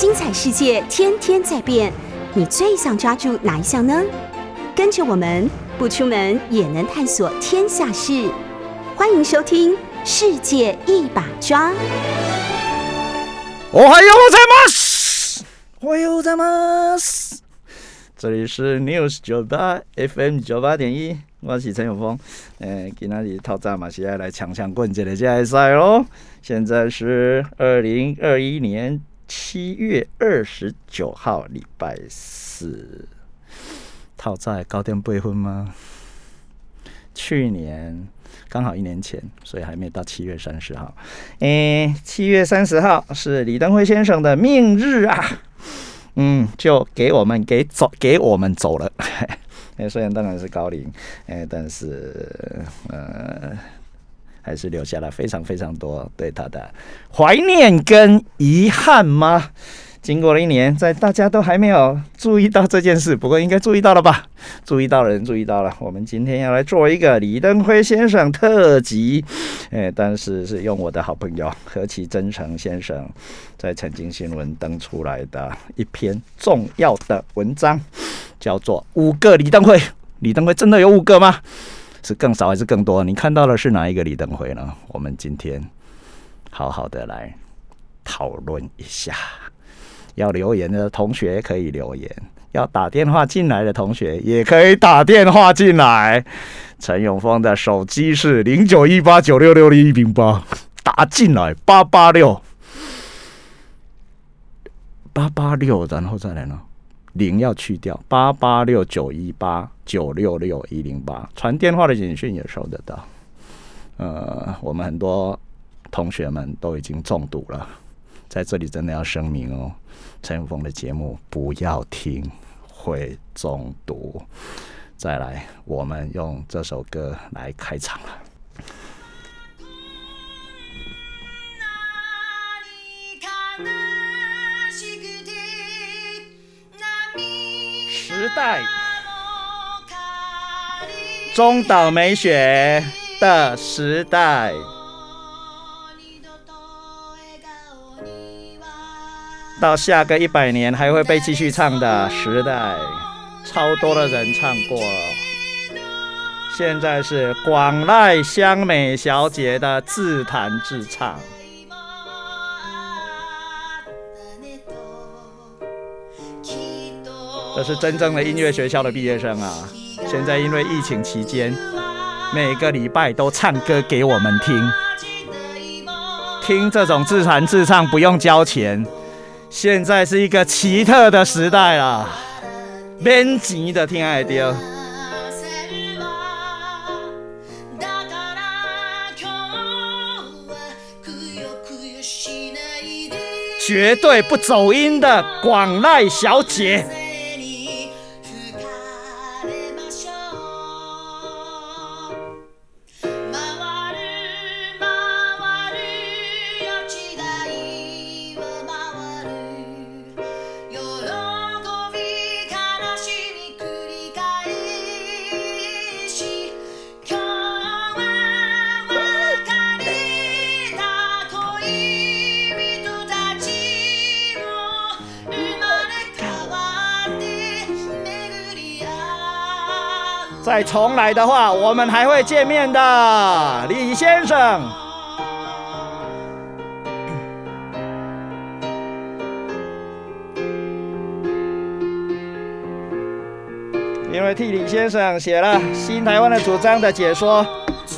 精彩世界天天在变，你最想抓住哪一项呢？跟着我们不出门也能探索天下事，欢迎收听《世界一把抓》。我还有在吗？我有在吗？这里是 News 九八 FM 九八点一，我是陈永峰。诶，今天里套炸马西亚来抢抢棍子的决赛喽！现在是二零二一年七月二十九号，礼拜四。套在高点备婚吗？去年刚好一年前，所以还没到七月三十号。诶，七月三十号是李登辉先生的命日啊！嗯，就给我们给走，给我们走了。哎，虽然当然是高龄，哎，但是呃，还是留下了非常非常多对他的怀念跟遗憾吗？经过了一年，在大家都还没有注意到这件事，不过应该注意到了吧？注意到了人注意到了。我们今天要来做一个李登辉先生特辑，哎，但是是用我的好朋友何其真诚先生在财经新闻登出来的一篇重要的文章，叫做《五个李登辉》。李登辉真的有五个吗？是更少还是更多？你看到的是哪一个李登辉呢？我们今天好好的来讨论一下。要留言的同学可以留言，要打电话进来的同学也可以打电话进来。陈永峰的手机是零九一八九六六零一零八，打进来八八六八八六，然后再来呢？零要去掉，八八六九一八九六六一零八，传电话的简讯也收得到。呃，我们很多同学们都已经中毒了，在这里真的要声明哦。陈永峰的节目不要听，会中毒。再来，我们用这首歌来开场了。时代，中岛美雪的时代。到下个一百年还会被继续唱的时代，超多的人唱过。现在是广濑香美小姐的自弹自唱。这是真正的音乐学校的毕业生啊！现在因为疫情期间，每个礼拜都唱歌给我们听，听这种自弹自唱不用交钱。现在是一个奇特的时代啦，编辑的听爱丢，绝对不走音的广濑小姐。重来的话，我们还会见面的，李先生。因为替李先生写了新台湾的主张的解说，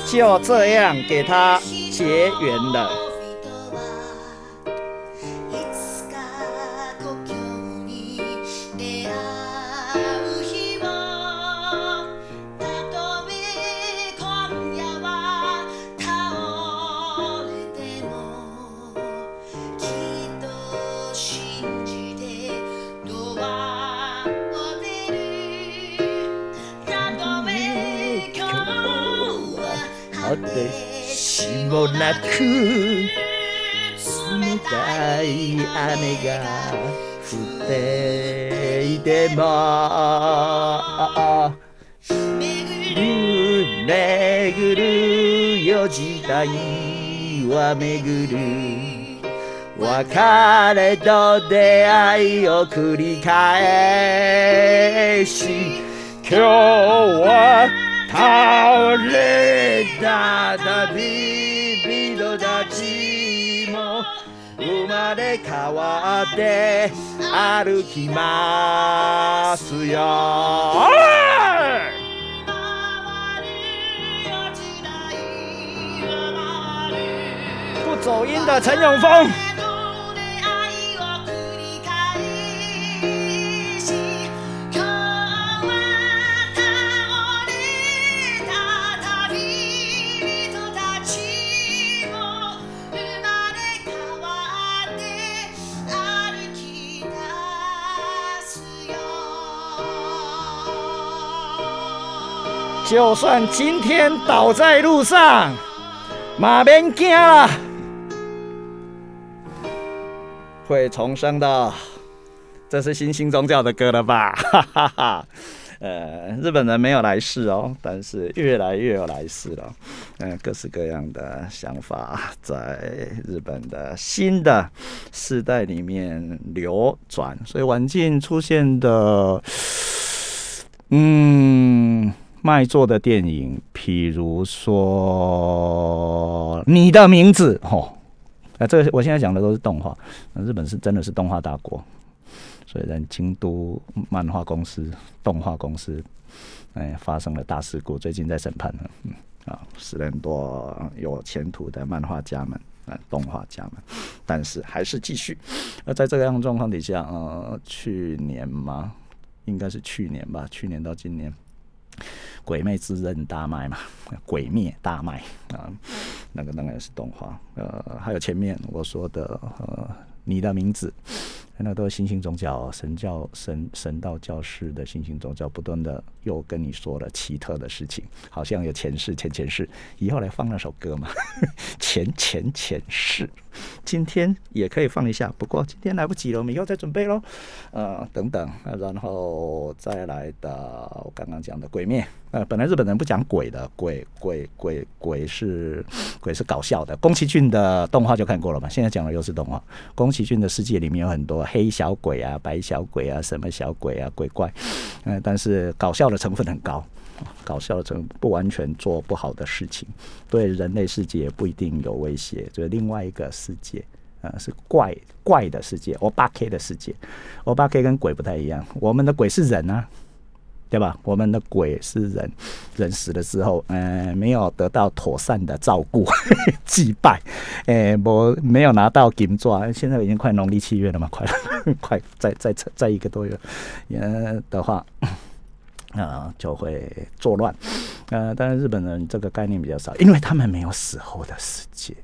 就这样给他结缘了。巡るよ時代は巡る別れと出会いを繰り返し今日は倒れた旅人たちも生まれ変わって歩きますよ。走音的陈永峰。就算今天倒在路上，马别惊了，会重生的。这是新兴宗教的歌了吧？哈哈哈。呃，日本人没有来世哦，但是越来越有来世了。嗯，各式各样的想法在日本的新的世代里面流转，所以晚近出现的，嗯。卖座的电影，譬如说《你的名字》哦，啊，这个我现在讲的都是动画。那日本是真的是动画大国，所以在京都漫画公司、动画公司，哎，发生了大事故，最近在审判呢。嗯，啊，死了很多有前途的漫画家们、啊，动画家们，但是还是继续。那在这个样状况底下，呃，去年嘛，应该是去年吧，去年到今年。鬼魅之刃大卖嘛，鬼灭大卖啊，那个当然是动画。呃，还有前面我说的呃，你的名字。那都是新兴宗教、神教、神神道教师的新兴宗教，不断的又跟你说了奇特的事情，好像有前世、前前世。以后来放那首歌嘛，前前前世，今天也可以放一下，不过今天来不及了，我们以后再准备喽。呃，等等，然后再来的我刚刚讲的鬼灭。呃，本来日本人不讲鬼的，鬼鬼鬼鬼是鬼是搞笑的。宫崎骏的动画就看过了嘛，现在讲的又是动画。宫崎骏的世界里面有很多黑小鬼啊、白小鬼啊、什么小鬼啊、鬼怪，嗯，但是搞笑的成分很高，搞笑的成分不完全做不好的事情，对人类世界也不一定有威胁，就是另外一个世界，啊，是怪怪的世界，我八 K 的世界，我八 K 跟鬼不太一样，我们的鬼是人啊。对吧？我们的鬼是人，人死了之后，呃，没有得到妥善的照顾、祭拜，诶，我没有拿到金钻。现在已经快农历七月了嘛，快了 快再再再一个多月，呃的话，啊，就会作乱。呃，当然日本人这个概念比较少，因为他们没有死后的世界。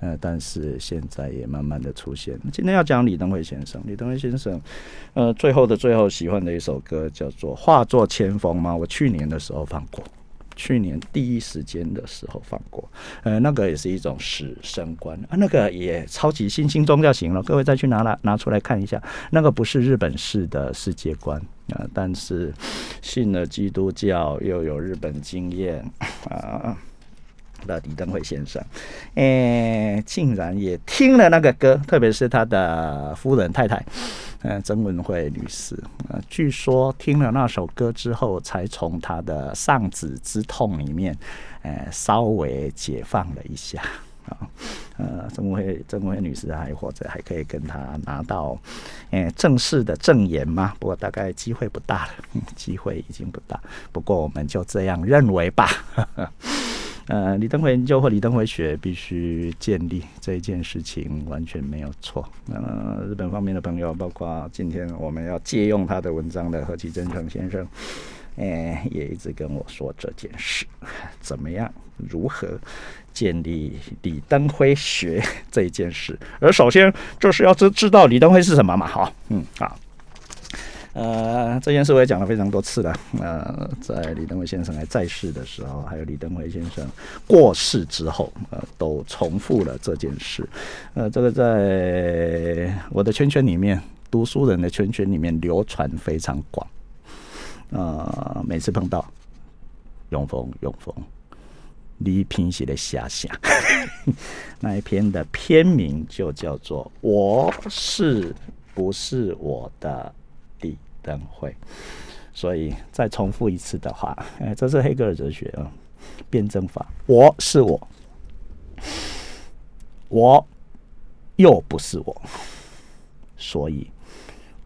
呃，但是现在也慢慢的出现。今天要讲李登辉先生，李登辉先生，呃，最后的最后喜欢的一首歌叫做《化作千峰》吗，我去年的时候放过，去年第一时间的时候放过。呃，那个也是一种死生观啊，那个也超级新兴宗教型了。各位再去拿来拿出来看一下，那个不是日本式的世界观啊，但是信了基督教又有日本经验啊。的李登辉先生，诶，竟然也听了那个歌，特别是他的夫人太太，嗯，曾文慧女士，呃，据说听了那首歌之后，才从他的丧子之痛里面，呃，稍微解放了一下啊。呃，曾文慧，曾文慧女士还或者还可以跟他拿到，诶，正式的证言吗？不过大概机会不大了，机会已经不大。不过我们就这样认为吧。呃，李登辉研究或李登辉学必须建立这一件事情完全没有错。呃，日本方面的朋友，包括今天我们要借用他的文章的何其真诚先生，哎，也一直跟我说这件事怎么样，如何建立李登辉学 这一件事。而首先就是要知知道李登辉是什么嘛，好，嗯，好。呃，这件事我也讲了非常多次了。呃，在李登辉先生还在世的时候，还有李登辉先生过世之后，呃，都重复了这件事。呃，这个在我的圈圈里面，读书人的圈圈里面流传非常广。呃，每次碰到永丰，永丰，李平写的遐想，那一篇的篇名就叫做《我是不是我的李登辉》。所以再重复一次的话，哎，这是黑格尔哲学啊，辩证法。我是我，我又不是我，所以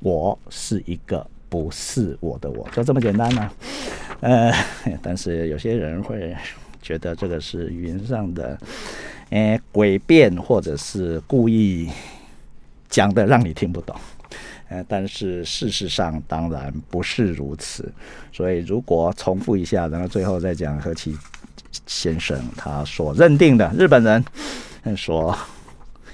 我是一个不是我的我，就这么简单呢。呃，但是有些人会觉得这个是语言上的，哎，诡辩，或者是故意讲的让你听不懂。呃，但是事实上当然不是如此。所以如果重复一下，然后最后再讲何其先生他所认定的日本人所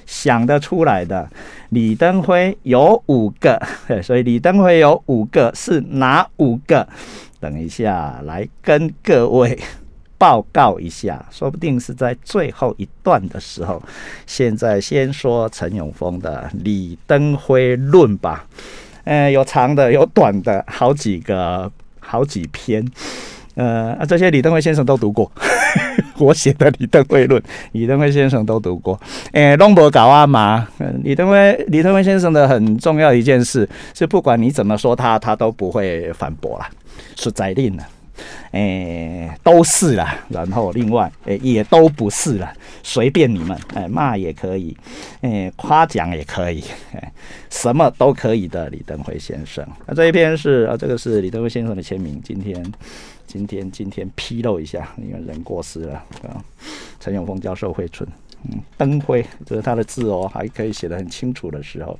想得出来的李登辉有五个，所以李登辉有五个是哪五个？等一下来跟各位。报告一下，说不定是在最后一段的时候。现在先说陈永峰的《李登辉论》吧。呃，有长的，有短的，好几个，好几篇。呃，这些李登辉先生都读过。我写的《李登辉论》，李登辉先生都读过。诶，龙博搞啊嘛。李登辉，李登辉先生的很重要一件事是，不管你怎么说他，他都不会反驳了，是宰令的。诶，都是啦，然后另外诶，也都不是了，随便你们，诶，骂也可以，诶，夸奖也可以，诶，什么都可以的。李登辉先生，那这一篇是啊，这个是李登辉先生的签名。今天，今天，今天披露一下，因为人过世了啊。陈永峰教授会存，嗯，登辉这是他的字哦，还可以写得很清楚的时候，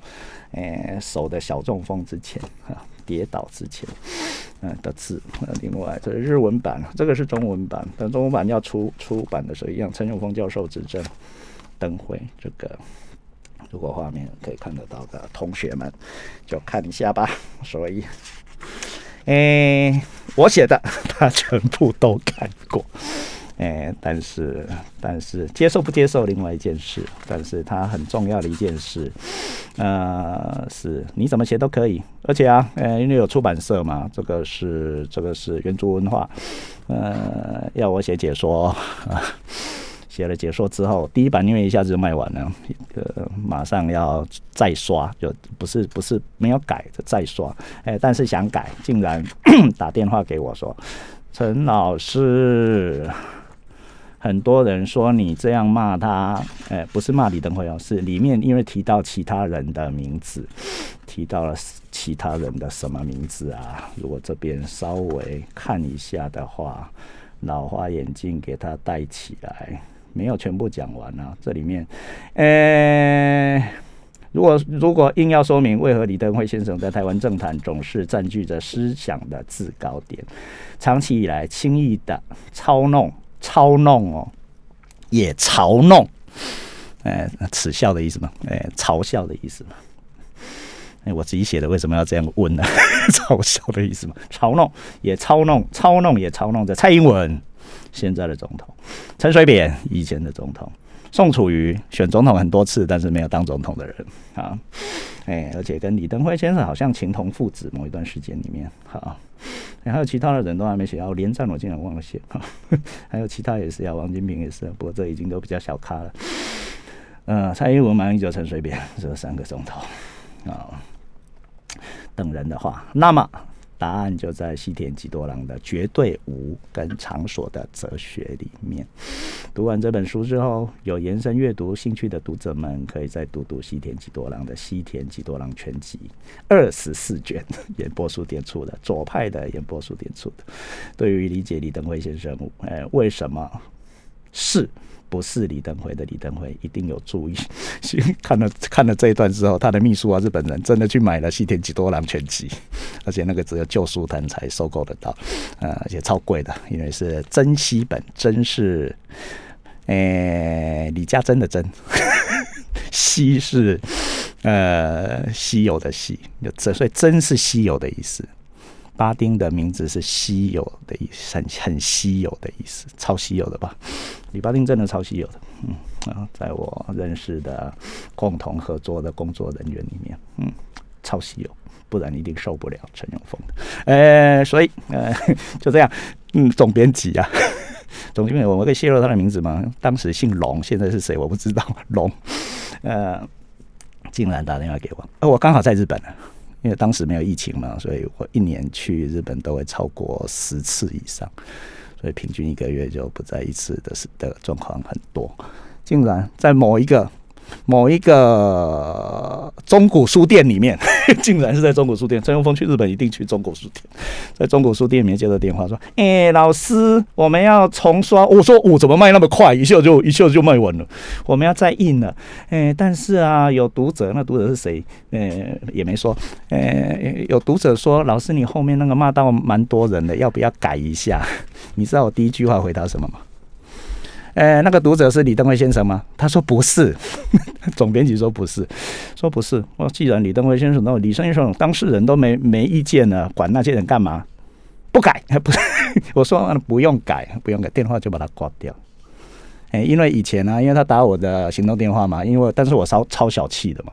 诶，手的小中风之前啊。跌倒之前，嗯的字，另外这是日文版，这个是中文版。等中文版要出出版的时候，一样。陈永峰教授指正，灯会这个，如果画面可以看得到的同学们，就看一下吧。所以，诶，我写的 他全部都看过。哎，但是但是接受不接受另外一件事，但是它很重要的一件事，呃，是你怎么写都可以，而且啊，呃，因为有出版社嘛，这个是这个是原著文化，呃，要我写解说，写了解说之后，第一版因为一下子就卖完了，呃，马上要再刷，就不是不是没有改就再刷，哎，但是想改，竟然 打电话给我说，陈老师。很多人说你这样骂他，哎，不是骂李登辉哦，是里面因为提到其他人的名字，提到了其他人的什么名字啊？如果这边稍微看一下的话，老花眼镜给他戴起来，没有全部讲完啊。这里面，呃，如果如果硬要说明为何李登辉先生在台湾政坛总是占据着思想的制高点，长期以来轻易的操弄。操弄哦，也嘲弄，哎，耻笑的意思嘛，哎，嘲笑的意思嘛。哎，我自己写的为什么要这样问呢？嘲笑的意思嘛，嘲弄也嘲弄，嘲弄也嘲弄着蔡英文现在的总统，陈水扁以前的总统，宋楚瑜选总统很多次，但是没有当总统的人啊。哎，而且跟李登辉先生好像情同父子，某一段时间里面，好。还有其他的人都还没写，哦，连战我竟然忘了写，还有其他也是呀，王金平也是，不过这已经都比较小咖了。嗯，蔡英文、马英九、陈水扁这三个钟头啊，等人的话，那么。答案就在西田吉多郎的《绝对无跟场所的哲学》里面。读完这本书之后，有延伸阅读兴趣的读者们，可以再读读西田吉多郎的《西田吉多郎全集》二十四卷，演播书店出的，左派的演播书店出的。对于理解李登辉先生，哎，为什么是？不是李登辉的李登辉一定有注意，看了看了这一段之后，他的秘书啊，日本人真的去买了西田吉多郎全集，而且那个只有旧书摊才收购得到，呃，而且超贵的，因为是珍稀本，珍是，诶，李家珍的珍，稀是呃稀有的稀，这所以珍是稀有的意思。巴丁的名字是稀有的意思，很很稀有的意思，超稀有的吧？李巴丁真的超稀有的，嗯，啊在我认识的共同合作的工作人员里面，嗯，超稀有，不然一定受不了陈永峰的。呃，所以呃就这样，嗯，总编辑啊，总经理，我们可以泄露他的名字吗？当时姓龙，现在是谁我不知道。龙，呃，竟然打电话给我，呃，我刚好在日本呢，因为当时没有疫情嘛，所以我一年去日本都会超过十次以上，所以平均一个月就不在一次的的状况很多。竟然在某一个。某一个中古书店里面，竟然是在中古书店。陈永峰去日本一定去中古书店，在中古书店里面接到电话说：“哎，老师，我们要重刷。”我说：“我怎么卖那么快？一下就一下就卖完了。我们要再印了。哎，但是啊，有读者，那读者是谁？呃，也没说。呃，有读者说，老师，你后面那个骂到蛮多人的，要不要改一下？你知道我第一句话回答什么吗？”呃，那个读者是李登辉先生吗？他说不是，总编辑说不是，说不是。我既然李登辉先生，那李先生当事人都没没意见了，管那些人干嘛？不改，不是，我说不用改，不用改，电话就把它挂掉。哎，因为以前呢，因为他打我的行动电话嘛，因为但是我超超小气的嘛，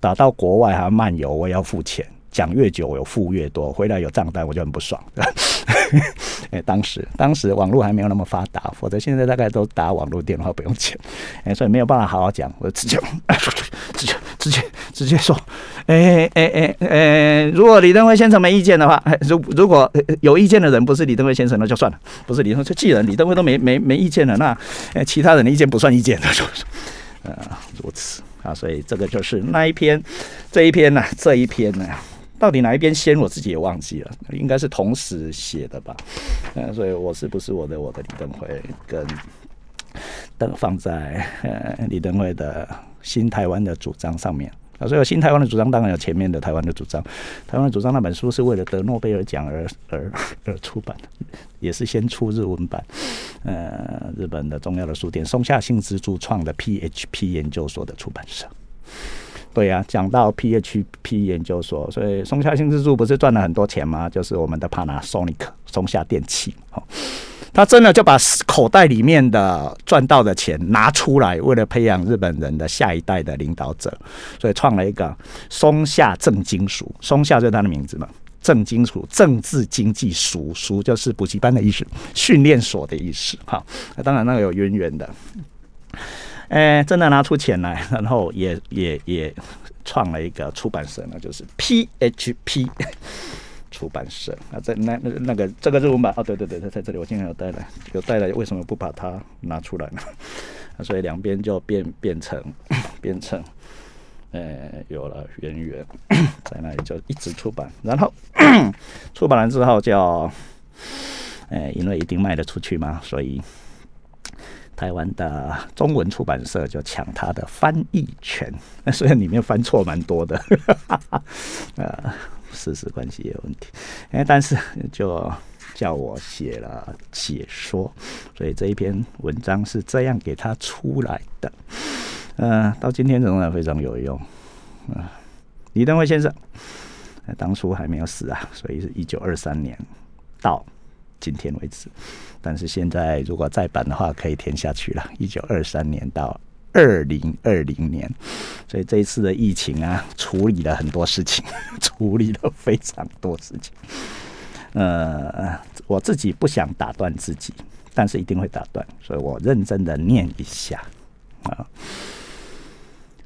打到国外还要漫游，我也要付钱。讲越久，我有付越多，回来有账单，我就很不爽。哎，当时当时网络还没有那么发达，否则现在大概都打网络电话不用钱。哎，所以没有办法好好讲，我就直接 直接直接直接说，哎哎哎哎，如果李登辉先生没意见的话，如如果有意见的人不是李登辉先生，那就算了。不是李登辉，既然李登辉都没没没意见了，那其他人的意见不算意见，就呃 如此啊。所以这个就是那一篇这一篇呢，这一篇呢。到底哪一边先，我自己也忘记了，应该是同时写的吧。嗯，所以我是不是我的我的李登辉跟登放在呃李登辉的新台湾的主张上面啊？所以新台湾的主张当然有前面的台湾的主张，台湾的主张那本书是为了得诺贝尔奖而而 而出版的，也是先出日文版。呃，日本的重要的书店松下幸之助创的 PHP 研究所的出版社。对呀，讲到 PHP 研究所，所以松下幸之助不是赚了很多钱吗？就是我们的 Panasonic 松下电器，哦，他真的就把口袋里面的赚到的钱拿出来，为了培养日本人的下一代的领导者，所以创了一个松下正金属，松下就是他的名字嘛，正金属，政治经济属属就是补习班的意思，训练所的意思，哈，那当然那个有渊源的。哎，真的拿出钱来，然后也也也创了一个出版社，那就是 PHP 出版社。那在那那那个这个日文版哦，对对对，在在这里，我今天有带来，有带来，为什么不把它拿出来呢？啊所以两边就变变成变成，呃，有了渊源，在那里就一直出版，然后 出版完之后就，哎，因为一定卖得出去嘛，所以。台湾的中文出版社就抢他的翻译权，那 虽然里面翻错蛮多的，呃，事实关系也有问题，哎，但是就叫我写了解说，所以这一篇文章是这样给他出来的，嗯，到今天仍然非常有用，嗯，李登辉先生当初还没有死啊，所以是一九二三年到今天为止。但是现在如果再版的话，可以填下去了。一九二三年到二零二零年，所以这一次的疫情啊，处理了很多事情，处理了非常多事情。呃，我自己不想打断自己，但是一定会打断，所以我认真的念一下啊。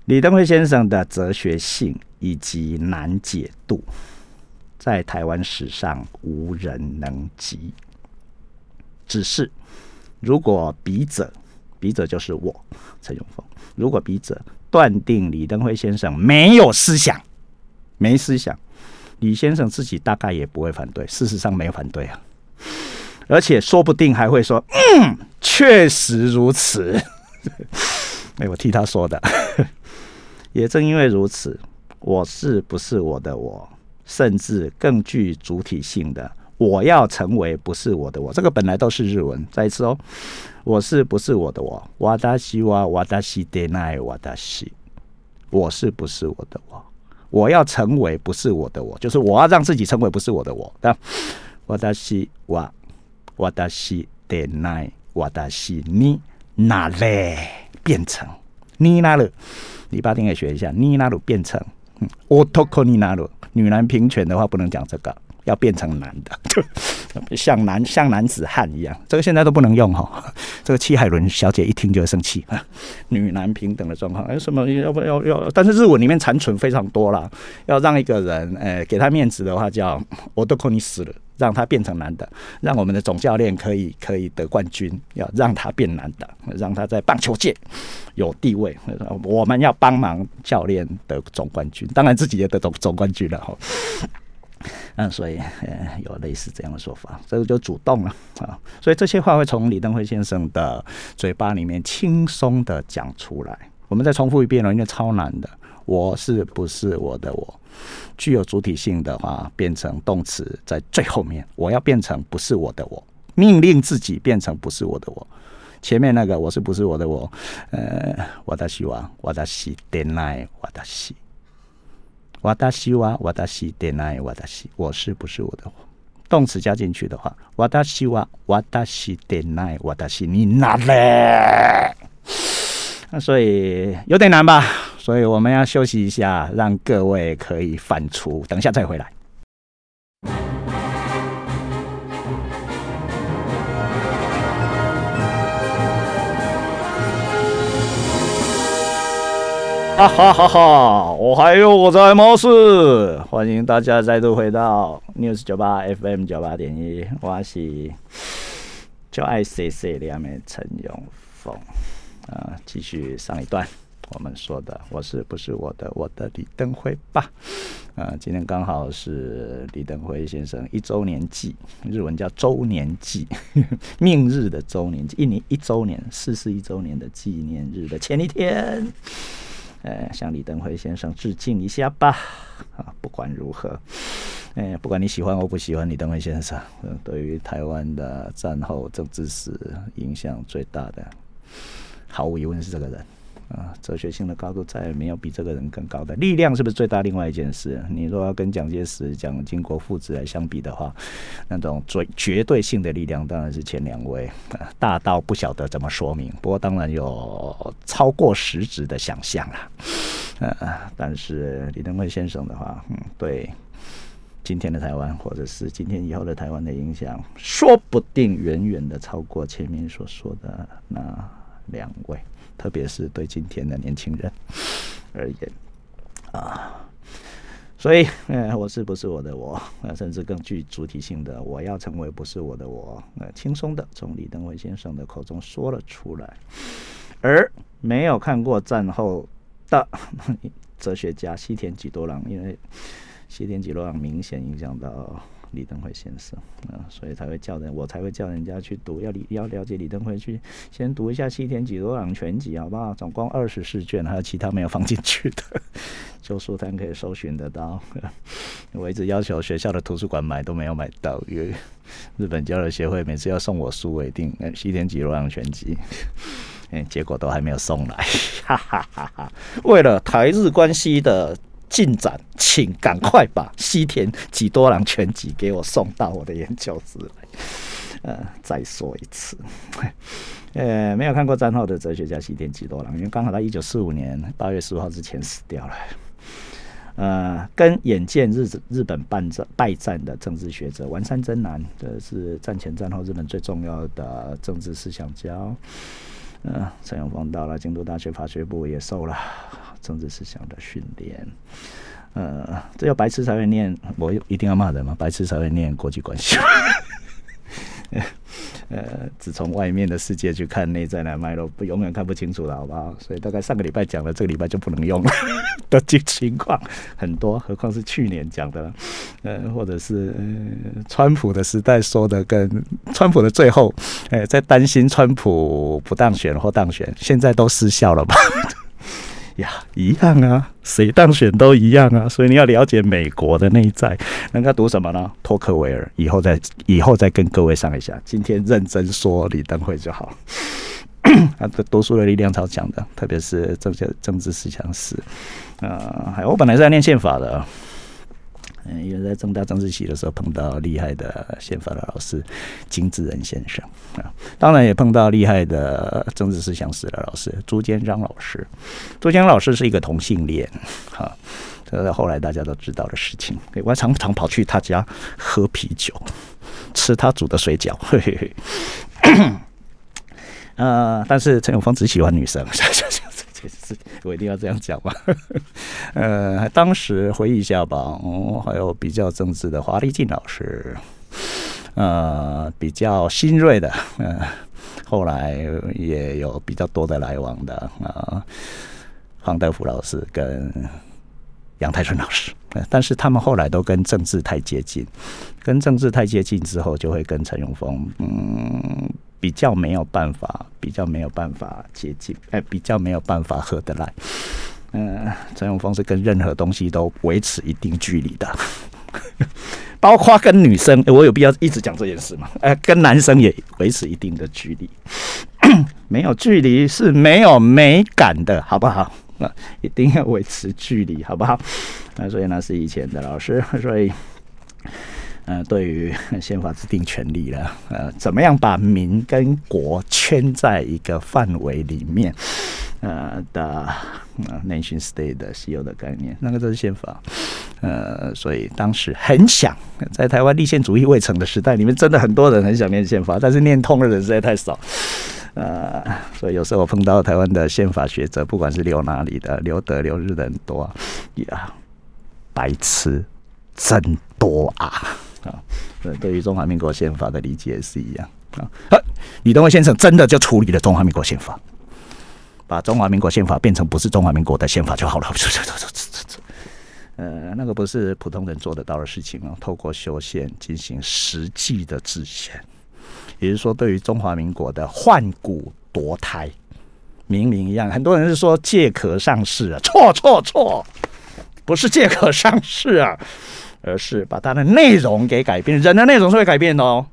李登辉先生的哲学性以及难解度，在台湾史上无人能及。只是，如果笔者，笔者就是我陈永峰。如果笔者断定李登辉先生没有思想，没思想，李先生自己大概也不会反对。事实上没有反对啊，而且说不定还会说：“嗯，确实如此。”哎，我替他说的。也正因为如此，我是不是我的我，甚至更具主体性的。我要成为不是我的我，这个本来都是日文。再一次哦，我是不是我的我？瓦达西哇瓦达西德奈瓦达西，我是不是我的我？我要成为不是我的我，就是我要让自己成为不是我的我。对，瓦达西哇瓦达西德奈瓦达西你哪嘞变成你哪了？你八定也学一下，你哪路变成？我托克你哪路？女男平权的话不能讲这个。要变成男的，像男像男子汉一样。这个现在都不能用哈。这个戚海伦小姐一听就会生气啊，女男平等的状况，哎，什么要不要要？但是日文里面残存非常多啦，要让一个人，哎，给他面子的话，叫我都扣你死了。让他变成男的，让我们的总教练可以可以得冠军，要让他变男的，让他在棒球界有地位。我们要帮忙教练得总冠军，当然自己也得总总冠军了哈。嗯，所以呃有类似这样的说法，这个就主动了啊。所以这些话会从李登辉先生的嘴巴里面轻松的讲出来。我们再重复一遍了，因为超难的。我是不是我的我？具有主体性的话，变成动词在最后面。我要变成不是我的我，命令自己变成不是我的我。前面那个我是不是我的我？呃，我的希望，我的希点来，我的希，我的希望，我的希点来，我的希，我是不是我的我？动词加进去的话，我的希望，我的希点来，我的希，你哪嘞？那所以有点难吧？所以我们要休息一下，让各位可以反刍，等一下再回来。哈哈哈哈！我还有我在模式，欢迎大家再度回到 News 九八 FM 九八点一，我是就爱 C C 两面陈永峰啊，继续上一段。我们说的我是不是我的我的李登辉吧？啊，今天刚好是李登辉先生一周年祭，日文叫周年祭，命日的周年，一年一周年，逝世一周年的纪念日的前一天，呃，向李登辉先生致敬一下吧。啊，不管如何，哎，不管你喜欢或不喜欢李登辉先生，对于台湾的战后政治史影响最大的，毫无疑问是这个人。啊，哲学性的高度再也没有比这个人更高的力量，是不是最大？另外一件事，你若要跟蒋介石、蒋经国父子来相比的话，那种最绝对性的力量当然是前两位，大到不晓得怎么说明。不过当然有超过实质的想象了。呃，但是李登辉先生的话，嗯，对今天的台湾，或者是今天以后的台湾的影响，说不定远远的超过前面所说的那两位。特别是对今天的年轻人而言啊，所以，呃，我是不是我的我？呃，甚至更具主体性的，我要成为不是我的我？呃，轻松的从李登辉先生的口中说了出来，而没有看过战后的 哲学家西田几多郎，因为西田几多郎明显影响到。李登辉先生啊，所以才会叫人，我才会叫人家去读，要理要了解李登辉，去先读一下西天几多郎全集，好不好？总共二十四卷，还有其他没有放进去的，就书摊可以搜寻得到。我一直要求学校的图书馆买，都没有买到，因为日本交流协会每次要送我书，我一定西天几多郎全集，嗯，结果都还没有送来，哈哈哈哈！为了台日关系的。进展，请赶快把西田几多郎全集给我送到我的研究室来。呃，再说一次，呃，没有看过战后的哲学家西田几多郎，因为刚好他一九四五年八月十五号之前死掉了。呃，跟眼见日日本败战败战的政治学者丸山真男，这是战前战后日本最重要的政治思想家。嗯，陈永峰到了京都大学法学部，也受了 政治思想的训练。呃，只有白痴才会念，我一定要骂人吗？白痴才会念国际关系。呃，只从外面的世界去看内在的脉络，不永远看不清楚了，好不好？所以大概上个礼拜讲了，这个礼拜就不能用了 的情况很多，何况是去年讲的，呃，或者是川普的时代说的，跟川普的最后，哎，在担心川普不当选或当选，现在都失效了吧？呀，一样啊，谁当选都一样啊，所以你要了解美国的内在。那该读什么呢？托克维尔，以后再以后再跟各位上一下。今天认真说你等会就好。他 的，读书的力量超强的，特别是政治政治思想史。呃，我本来是在念宪法的，嗯，因为在正大政治系的时候碰到厉害的宪法的老师金志仁先生啊，当然也碰到厉害的政治思想史的老师朱坚章老师。朱坚章老师是一个同性恋，哈，这是后来大家都知道的事情。我常常跑去他家喝啤酒，吃他煮的水饺，嘿嘿嘿。呃，但是陈永峰只喜欢女生，我一定要这样讲吗？呃，当时回忆一下吧，嗯还有比较政治的华丽静老师，呃，比较新锐的，嗯，后来也有比较多的来往的啊，黄德福老师跟杨泰春老师，但是他们后来都跟政治太接近，跟政治太接近之后，就会跟陈永峰，嗯。比较没有办法，比较没有办法接近，哎，比较没有办法合得来。嗯，陈永峰是跟任何东西都维持一定距离的，包括跟女生，我有必要一直讲这件事吗？哎，跟男生也维持一定的距离，没有距离是没有美感的，好不好？那一定要维持距离，好不好？那所以那是以前的老师，所以。呃，对于 宪法制定权利了，呃，怎么样把民跟国圈在一个范围里面，呃的 nation state 的稀有的概念，那个就是宪法。呃，所以当时很想在台湾立宪主义未成的时代里面，真的很多人很想念宪法，但是念通的人实在太少。呃，所以有时候我碰到台湾的宪法学者，不管是留哪里的，留德、留日的很多呀，白痴真多啊！啊，对，对于中华民国宪法的理解也是一样啊。李登辉先生真的就处理了中华民国宪法，把中华民国宪法变成不是中华民国的宪法就好了。呃，那个不是普通人做得到的事情啊。透过修宪进行实际的制宪，也就是说，对于中华民国的换骨夺胎，明明一样。很多人是说借壳上市啊，错错错，不是借壳上市啊。而是把它的内容给改变，人的内容是会改变的哦。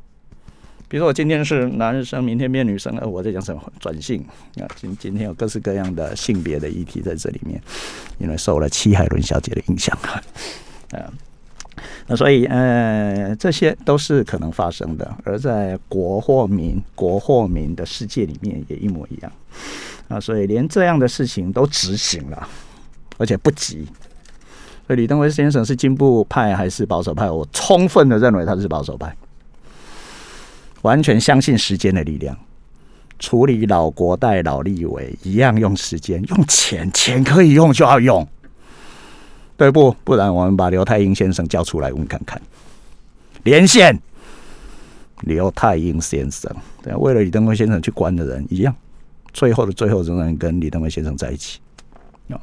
比如说，我今天是男生，明天变女生，了我在讲什么转性啊？今今天有各式各样的性别的议题在这里面，因为受了戚海伦小姐的影响 啊。那所以呃，这些都是可能发生的，而在国或民、国或民的世界里面也一模一样啊。所以连这样的事情都执行了，而且不急。李登辉先生是进步派还是保守派？我充分的认为他是保守派，完全相信时间的力量。处理老国代、老立委一样用时间、用钱，钱可以用就要用，对不？不然我们把刘太英先生叫出来问看看。连线刘太英先生，对，为了李登辉先生去关的人一样，最后的最后仍然跟李登辉先生在一起啊。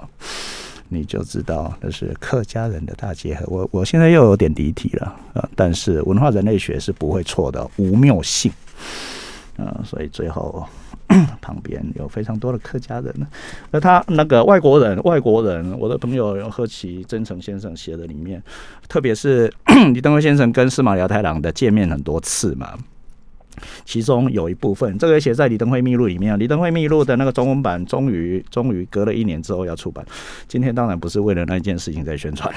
你就知道那是客家人的大结合。我我现在又有点离题了啊，但是文化人类学是不会错的，无谬性啊，所以最后 旁边有非常多的客家人。那他那个外国人，外国人，我的朋友贺奇真诚先生写的里面，特别是 李登辉先生跟司马辽太郎的见面很多次嘛。其中有一部分，这个写在李登辉秘录里面。李登辉秘录的那个中文版，终于终于隔了一年之后要出版。今天当然不是为了那件事情在宣传，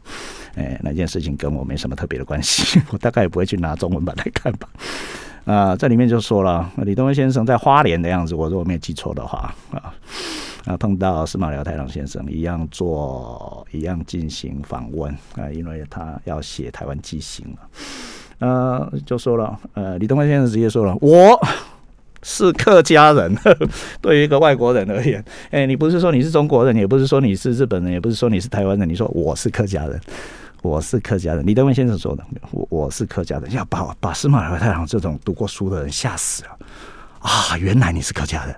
哎，那件事情跟我没什么特别的关系，我大概也不会去拿中文版来看吧。啊，这里面就说了，李登辉先生在花莲的样子，我如果没有记错的话啊，啊，碰到司马辽太郎先生一样做，一样进行访问啊，因为他要写台湾记行了。呃，就说了，呃，李登辉先生直接说了，我是客家人。对于一个外国人而言，哎，你不是说你是中国人，也不是说你是日本人，也不是说你是台湾人，你说我是客家人，我是客家人。李登辉先生说的，我我是客家人，要把把司马辽太郎这种读过书的人吓死了啊！原来你是客家人，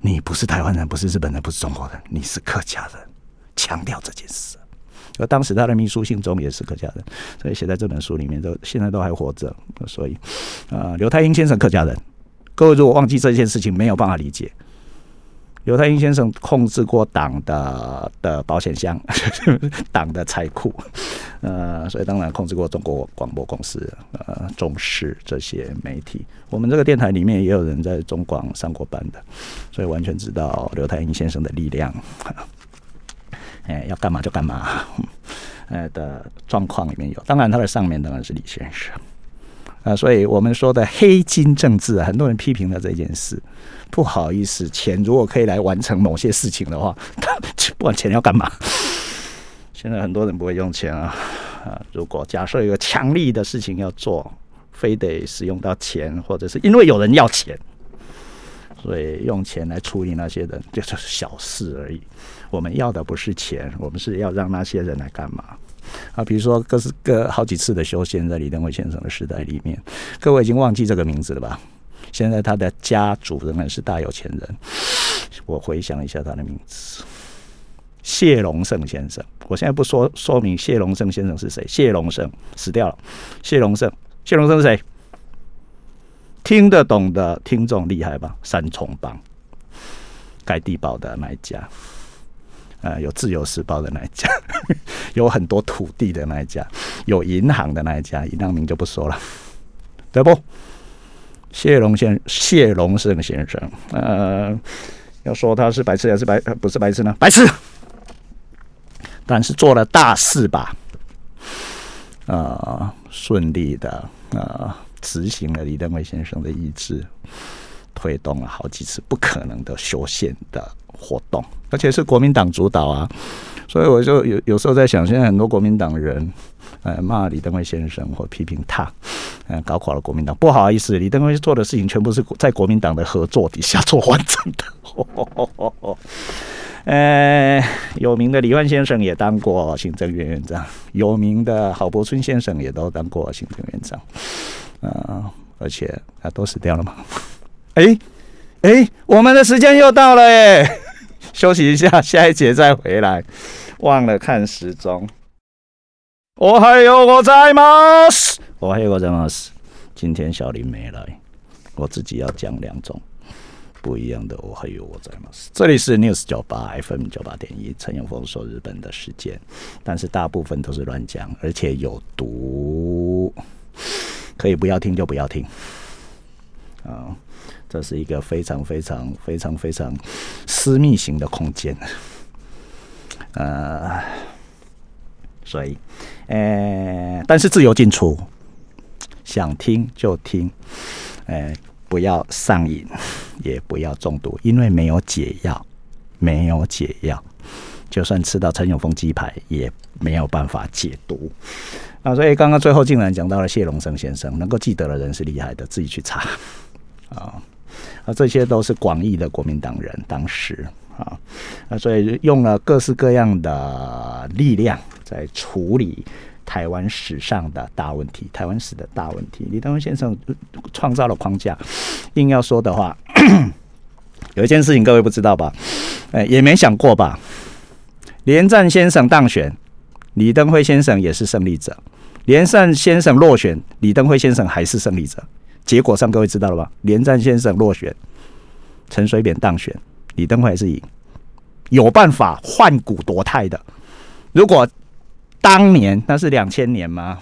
你不是台湾人，不是日本人，不是中国人，你是客家人，强调这件事。而当时他的秘书信中也是客家人，所以写在这本书里面，都现在都还活着。所以，啊，刘太英先生客家人，各位如果忘记这件事情，没有办法理解。刘太英先生控制过党的的保险箱，党的财库，呃，所以当然控制过中国广播公司，呃，中视这些媒体。我们这个电台里面也有人在中广上过班的，所以完全知道刘太英先生的力量。哎，要干嘛就干嘛，呃的状况里面有。当然，他的上面当然是李先生啊，所以我们说的黑金政治啊，很多人批评了这件事。不好意思，钱如果可以来完成某些事情的话，不管钱要干嘛。现在很多人不会用钱啊啊！如果假设有个强力的事情要做，非得使用到钱，或者是因为有人要钱。所以用钱来处理那些人，这就是小事而已。我们要的不是钱，我们是要让那些人来干嘛？啊，比如说各式各好几次的修仙，在李登辉先生的时代里面，各位已经忘记这个名字了吧？现在他的家族仍然是大有钱人。我回想一下他的名字，谢龙胜先生。我现在不说说明谢龙胜先生是谁，谢龙胜死掉了。谢龙胜，谢龙胜是谁？听得懂的听众厉害吧？三重帮盖地堡的那一家，呃，有自由时报的那一家，有很多土地的那一家，有银行的那一家，尹亮明就不说了，对不？谢龙先谢龙胜先生，呃，要说他是白痴还是白不是白痴呢？白痴，但是做了大事吧？啊，顺利的啊。执行了李登辉先生的意志，推动了好几次不可能的修宪的活动，而且是国民党主导啊，所以我就有有时候在想，现在很多国民党人，呃，骂李登辉先生或批评他，呃，搞垮了国民党。不好意思，李登辉做的事情全部是在国民党的合作底下做完成的。呃，有名的李万先生也当过行政院院长，有名的郝柏村先生也都当过行政院长。啊，而且他都死掉了吗？哎哎，我们的时间又到了哎，休息一下，下一节再回来。忘了看时钟。我还有我在吗？我还有我在吗？今天小林没来，我自己要讲两种不一样的。我还有我在吗？这里是 News 九八 FM 九八点一，陈永峰说日本的时间，但是大部分都是乱讲，而且有毒。可以不要听就不要听，啊，这是一个非常非常非常非常私密型的空间，呃，所以，呃，但是自由进出，想听就听，呃，不要上瘾，也不要中毒，因为没有解药，没有解药，就算吃到陈永峰鸡排，也没有办法解毒。啊，所以刚刚最后竟然讲到了谢龙生先生，能够记得的人是厉害的，自己去查啊 啊，这些都是广义的国民党人，当时啊啊，所以用了各式各样的力量在处理台湾史上的大问题，台湾史的大问题。李登辉先生创造了框架，硬要说的话，有一件事情各位不知道吧？哎，也没想过吧？连战先生当选，李登辉先生也是胜利者。连战先生落选，李登辉先生还是胜利者。结果上各位知道了吧？连战先生落选，陈水扁当选，李登辉还是赢。有办法换骨夺胎的。如果当年那是两千年吗？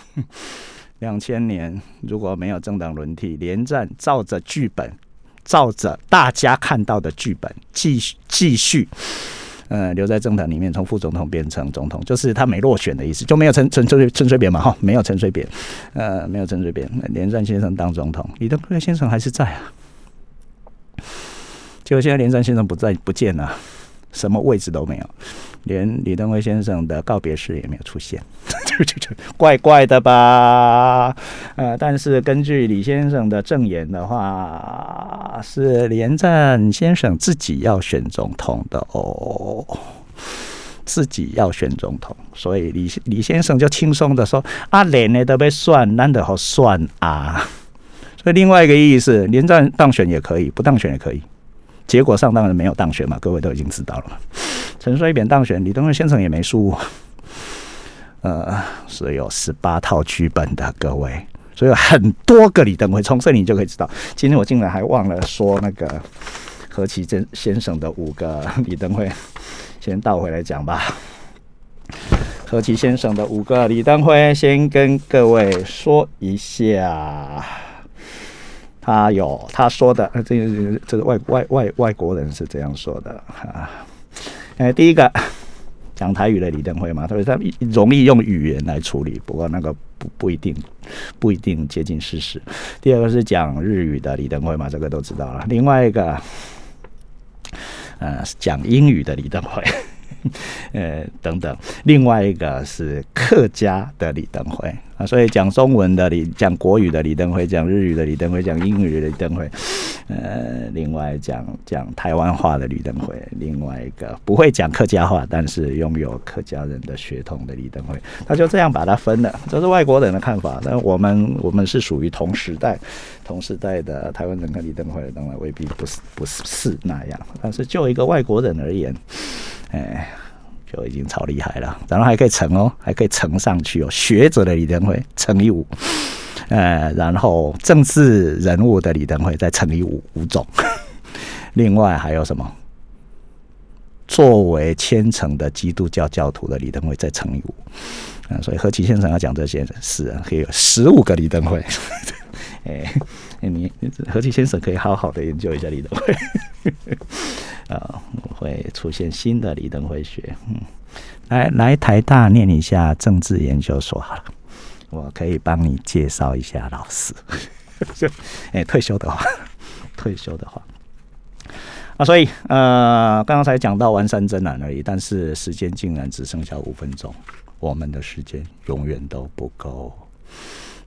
两千年如果没有政党轮替，连战照着剧本，照着大家看到的剧本继续继续。呃，留在政坛里面，从副总统变成总统，就是他没落选的意思，就没有陈陈陈陈水扁嘛，哈，没有陈水扁，呃，没有陈水扁，连战先生当总统，李登辉先生还是在啊，结果现在连战先生不在，不见了。什么位置都没有，连李登辉先生的告别式也没有出现，就就就怪怪的吧？呃，但是根据李先生的证言的话，是连战先生自己要选总统的哦，自己要选总统，所以李李先生就轻松的说：“啊，连呢都被算，难得好算啊。”所以另外一个意思，连战当选也可以，不当选也可以。结果上当然没有当选嘛，各位都已经知道了。陈水扁当选，李登辉先生也没输。呃，是有十八套剧本的，各位，所以很多个李登辉，从这里你就可以知道。今天我竟然还忘了说那个何其真先生的五个李登辉，先倒回来讲吧。何其先生的五个李登辉，先跟各位说一下。他有他说的，这个这个外外外外国人是这样说的啊。哎，第一个，讲台语的李登辉嘛，所以他容易用语言来处理，不过那个不不一定不一定接近事实。第二个是讲日语的李登辉嘛，这个都知道了。另外一个，呃，讲英语的李登辉。呃，等等，另外一个是客家的李登辉啊，所以讲中文的李，讲国语的李登辉，讲日语的李登辉，讲英语的李登辉，呃，另外讲讲台湾话的李登辉，另外一个不会讲客家话，但是拥有客家人的血统的李登辉，他就这样把它分了，这是外国人的看法，但我们我们是属于同时代，同时代的台湾人跟李登辉当然未必不是不是是那样，但是就一个外国人而言。哎，就已经超厉害了，然后还可以乘哦，还可以乘上去哦。学者的李登辉乘以五，呃，然后政治人物的李登辉再乘以五五种，另外还有什么？作为虔诚的基督教教徒的李登辉再乘以五，啊，所以何其先生要讲这些事，可以有十五个李登辉。哎，你何其先生可以好好的研究一下李登辉。啊，会出现新的李登辉学。嗯，来来台大念一下政治研究所好了，我可以帮你介绍一下老师。哎，退休的话，退休的话，啊，所以呃，刚刚才讲到完山真难而已，但是时间竟然只剩下五分钟，我们的时间永远都不够，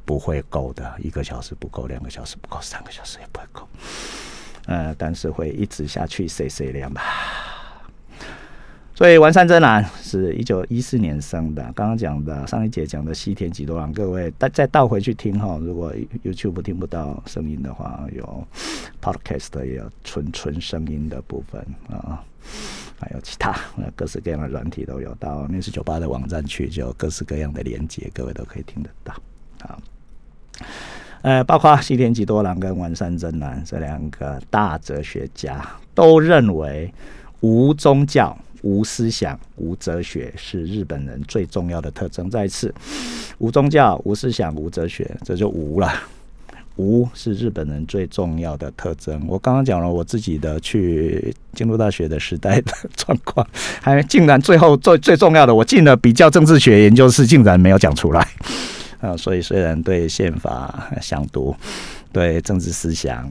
不会够的，一个小时不够，两个小时不够，三个小时也不会够。呃，但是会一直下去，C C 量吧。所以完善真男是一九一四年生的，刚刚讲的上一节讲的西田几多郎，各位再再倒回去听哈。如果 YouTube 听不到声音的话，有 Podcast 也有纯纯声音的部分啊，还有其他各式各样的软体都有。到六十九八的网站去，就各式各样的连接，各位都可以听得到啊。呃，包括西田几多郎跟丸山真男这两个大哲学家都认为，无宗教、无思想、无哲学是日本人最重要的特征。再次，无宗教、无思想、无哲学，这就无了。无是日本人最重要的特征。我刚刚讲了我自己的去京都大学的时代的状况，还竟然最后最最重要的，我进了比较政治学研究室，竟然没有讲出来。啊，所以虽然对宪法想读，对政治思想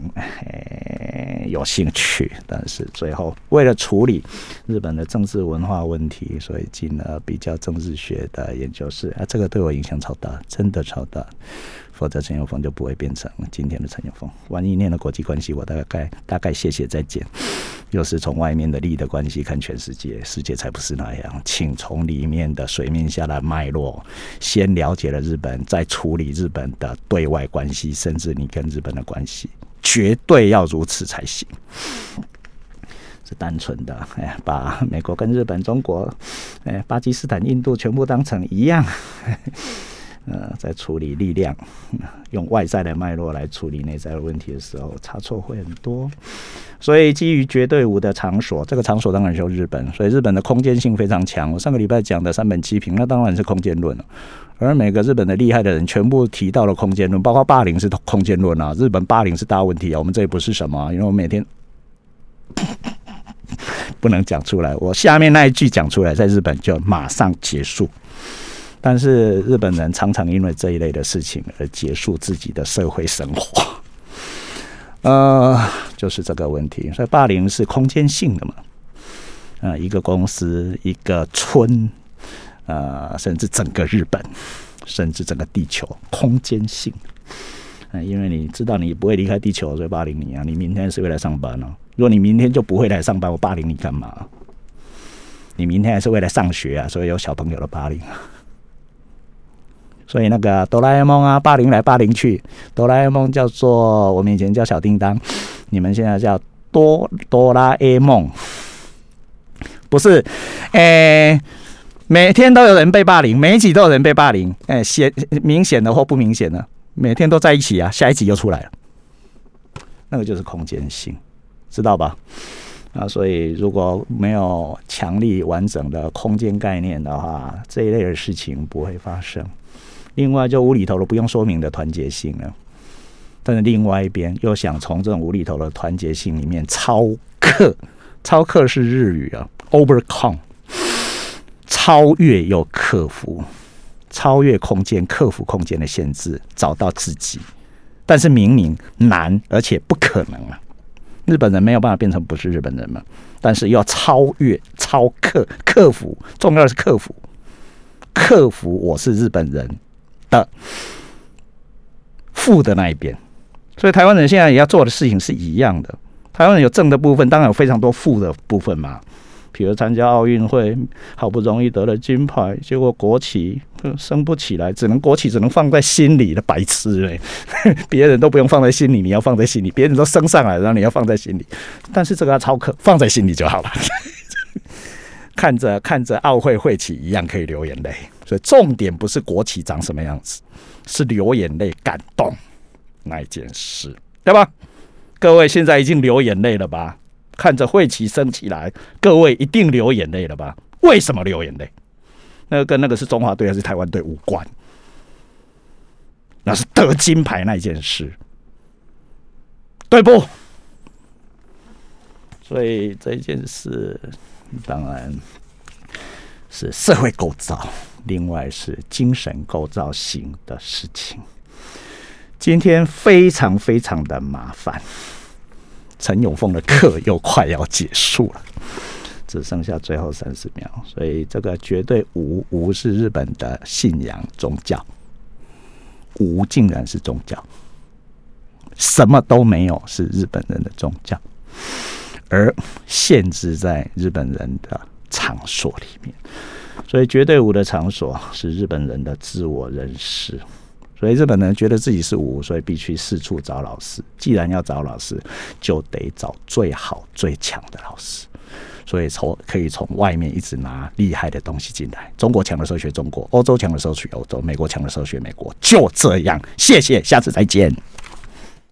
有兴趣，但是最后为了处理日本的政治文化问题，所以进了比较政治学的研究室。啊，这个对我影响超大，真的超大。否则陈友峰就不会变成今天的陈友峰。万一念了国际关系，我大概大概谢谢再见。又是从外面的利益的关系看全世界，世界才不是那样。请从里面的水面下的脉络，先了解了日本，再处理日本的对外关系，甚至你跟日本的关系，绝对要如此才行。是单纯的，哎，把美国跟日本、中国、哎，巴基斯坦、印度全部当成一样。呃，在处理力量，用外在的脉络来处理内在的问题的时候，差错会很多。所以，基于绝对无的场所，这个场所当然就日本。所以，日本的空间性非常强。我上个礼拜讲的三本七平，那当然是空间论了。而每个日本的厉害的人，全部提到了空间论，包括霸凌是空间论啊。日本霸凌是大问题啊。我们这也不是什么，因为我每天不能讲出来。我下面那一句讲出来，在日本就马上结束。但是日本人常常因为这一类的事情而结束自己的社会生活，呃，就是这个问题。所以霸凌是空间性的嘛？啊，一个公司、一个村，呃，甚至整个日本，甚至整个地球，空间性。啊，因为你知道你不会离开地球，所以霸凌你啊。你明天是会来上班哦。如果你明天就不会来上班，我霸凌你干嘛？你明天还是会来上学啊，所以有小朋友的霸凌。所以那个哆啦 A 梦啊，霸凌来霸凌去，哆啦 A 梦叫做我们以前叫小叮当，你们现在叫哆哆啦 A 梦，不是？诶，每天都有人被霸凌，每一集都有人被霸凌，诶，显明显的或不明显的，每天都在一起啊，下一集又出来了，那个就是空间性，知道吧？啊，所以如果没有强力完整的空间概念的话，这一类的事情不会发生。另外，就无厘头的不用说明的团结性了，但是另外一边又想从这种无厘头的团结性里面超克，超克是日语啊，overcome，超越又克服，超越空间、克服空间的限制，找到自己。但是明明难，而且不可能啊！日本人没有办法变成不是日本人嘛？但是要超越、超克、克服，重要的是克服，克服我是日本人的负的那一边。所以台湾人现在也要做的事情是一样的。台湾人有正的部分，当然有非常多负的部分嘛。比如参加奥运会，好不容易得了金牌，结果国旗升不起来，只能国旗只能放在心里的白痴嘞。别人都不用放在心里，你要放在心里。别人都升上来，然后你要放在心里。但是这个要超课，放在心里就好了。看着看着奥会会旗一样可以流眼泪，所以重点不是国旗长什么样子，是流眼泪感动那一件事，对吧？各位现在已经流眼泪了吧？看着会旗升起来，各位一定流眼泪了吧？为什么流眼泪？那跟那个是中华队还是台湾队无关，那是得金牌那件事，对不？所以这件事当然是社会构造，另外是精神构造型的事情。今天非常非常的麻烦，陈永凤的课又快要结束了，只剩下最后三十秒，所以这个绝对无无是日本的信仰宗教，无竟然是宗教，什么都没有是日本人的宗教，而限制在日本人的场所里面，所以绝对无的场所是日本人的自我认识。所以日本人觉得自己是无，所以必须四处找老师。既然要找老师，就得找最好最强的老师。所以从可以从外面一直拿厉害的东西进来。中国强的时候学中国，欧洲强的时候学欧洲，美国强的时候学美国，就这样。谢谢，下次再见。